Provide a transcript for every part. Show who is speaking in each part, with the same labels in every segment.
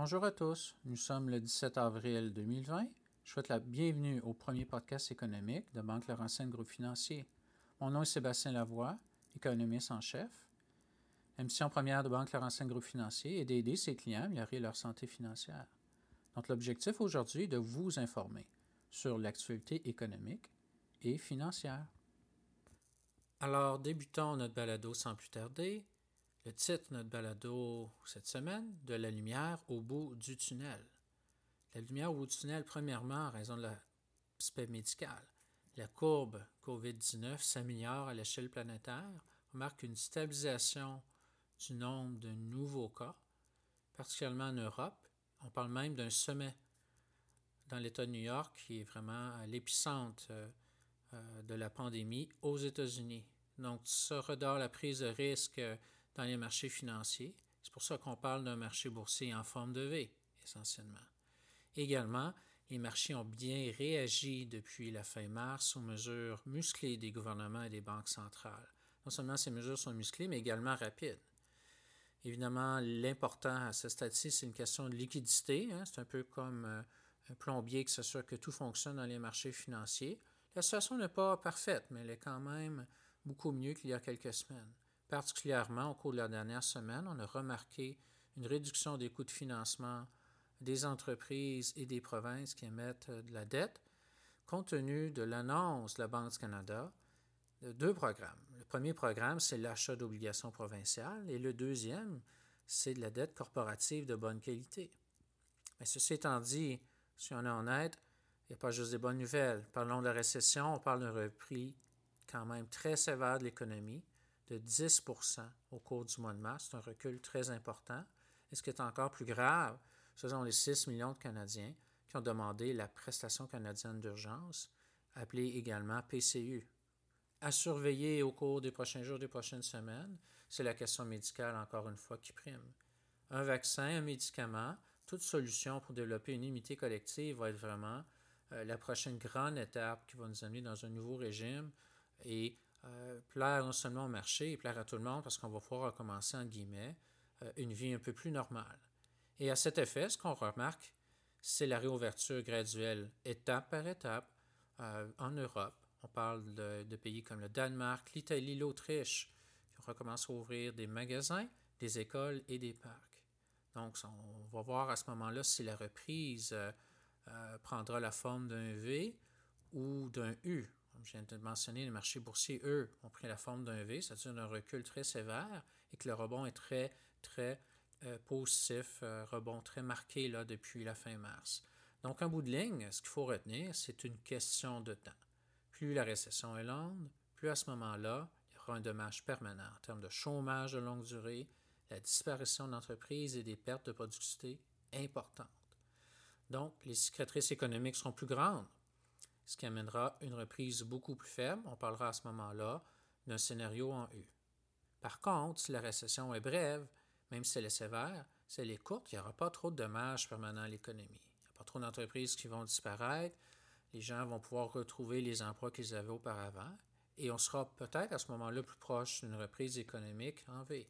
Speaker 1: Bonjour à tous, nous sommes le 17 avril 2020. Je souhaite la bienvenue au premier podcast économique de Banque Laurentienne Groupe Financier. Mon nom est Sébastien Lavoie, économiste en chef. La mission première de Banque Laurentienne Groupe Financier est d'aider ses clients à améliorer leur santé financière. Donc l'objectif aujourd'hui est de vous informer sur l'actualité économique et financière. Alors débutons notre balado sans plus tarder. Le de notre balado cette semaine, De la lumière au bout du tunnel. La lumière au bout du tunnel, premièrement, en raison de l'aspect médical. La courbe COVID-19 s'améliore à l'échelle planétaire. On marque une stabilisation du nombre de nouveaux cas, particulièrement en Europe. On parle même d'un sommet dans l'État de New York qui est vraiment l'épicentre euh, euh, de la pandémie aux États-Unis. Donc, ça redore la prise de risque dans les marchés financiers. C'est pour ça qu'on parle d'un marché boursier en forme de V, essentiellement. Également, les marchés ont bien réagi depuis la fin mars aux mesures musclées des gouvernements et des banques centrales. Non seulement ces mesures sont musclées, mais également rapides. Évidemment, l'important à ce stade-ci, c'est une question de liquidité. Hein. C'est un peu comme euh, un plombier qui s'assure que tout fonctionne dans les marchés financiers. La situation n'est pas parfaite, mais elle est quand même beaucoup mieux qu'il y a quelques semaines. Particulièrement au cours de la dernière semaine, on a remarqué une réduction des coûts de financement des entreprises et des provinces qui émettent de la dette, compte tenu de l'annonce de la Banque du Canada de deux programmes. Le premier programme, c'est l'achat d'obligations provinciales et le deuxième, c'est de la dette corporative de bonne qualité. Mais ceci étant dit, si on est honnête, il n'y a pas juste des bonnes nouvelles. Parlons de la récession, on parle d'un repris quand même très sévère de l'économie de 10 au cours du mois de mars. C'est un recul très important. Et ce qui est encore plus grave, ce sont les 6 millions de Canadiens qui ont demandé la prestation canadienne d'urgence, appelée également PCU. À surveiller au cours des prochains jours, des prochaines semaines, c'est la question médicale, encore une fois, qui prime. Un vaccin, un médicament, toute solution pour développer une immunité collective va être vraiment euh, la prochaine grande étape qui va nous amener dans un nouveau régime et plaire non seulement au marché, et plaire à tout le monde parce qu'on va pouvoir recommencer, en guillemets, euh, une vie un peu plus normale. Et à cet effet, ce qu'on remarque, c'est la réouverture graduelle, étape par étape, euh, en Europe. On parle de, pays comme le Danemark, l'Italie, l'Autriche, qui recommencent à ouvrir des magasins, des écoles et des parcs. Donc, on va voir à ce moment-là si la reprise prendra la forme d'un V ou d'un U comme je viens de mentionner, les marchés boursiers, eux, ont pris la forme d'un V, c'est-à-dire d'un recul très sévère et que le rebond est très, très euh, positif, euh, rebond très marqué là, depuis la fin mars. Donc, en bout de ligne, ce qu'il faut retenir, c'est une question de temps. Plus la récession est longue, plus à ce moment-là, il y aura un dommage permanent en termes de chômage de longue durée, la disparition d'entreprises et des pertes de productivité importantes. Donc, les cicatrices économiques seront plus grandes ce qui amènera une reprise beaucoup plus faible. On parlera à ce moment-là d'un scénario en U. Par contre, si la récession est brève, même si elle est sévère, si elle est courte, il n'y aura pas trop de dommages permanents à l'économie. Il n'y a pas trop d'entreprises qui vont disparaître. Les gens vont pouvoir retrouver les emplois qu'ils avaient auparavant. Et on sera peut-être à ce moment-là plus proche d'une reprise économique en V.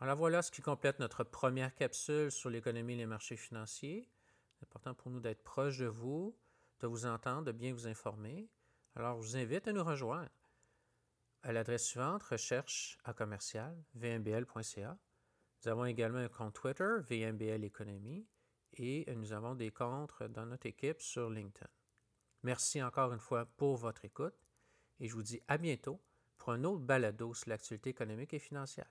Speaker 1: Alors voilà ce qui complète notre première capsule sur l'économie et les marchés financiers. C'est important pour nous d'être proche de vous, de vous entendre, de bien vous informer. Alors, je vous invite à nous rejoindre à l'adresse suivante, recherche à commercial, vmbl.ca. Nous avons également un compte Twitter, VMBL Économie, et nous avons des comptes dans notre équipe sur LinkedIn. Merci encore une fois pour votre écoute et je vous dis à bientôt pour un autre balado sur l'actualité économique et financière.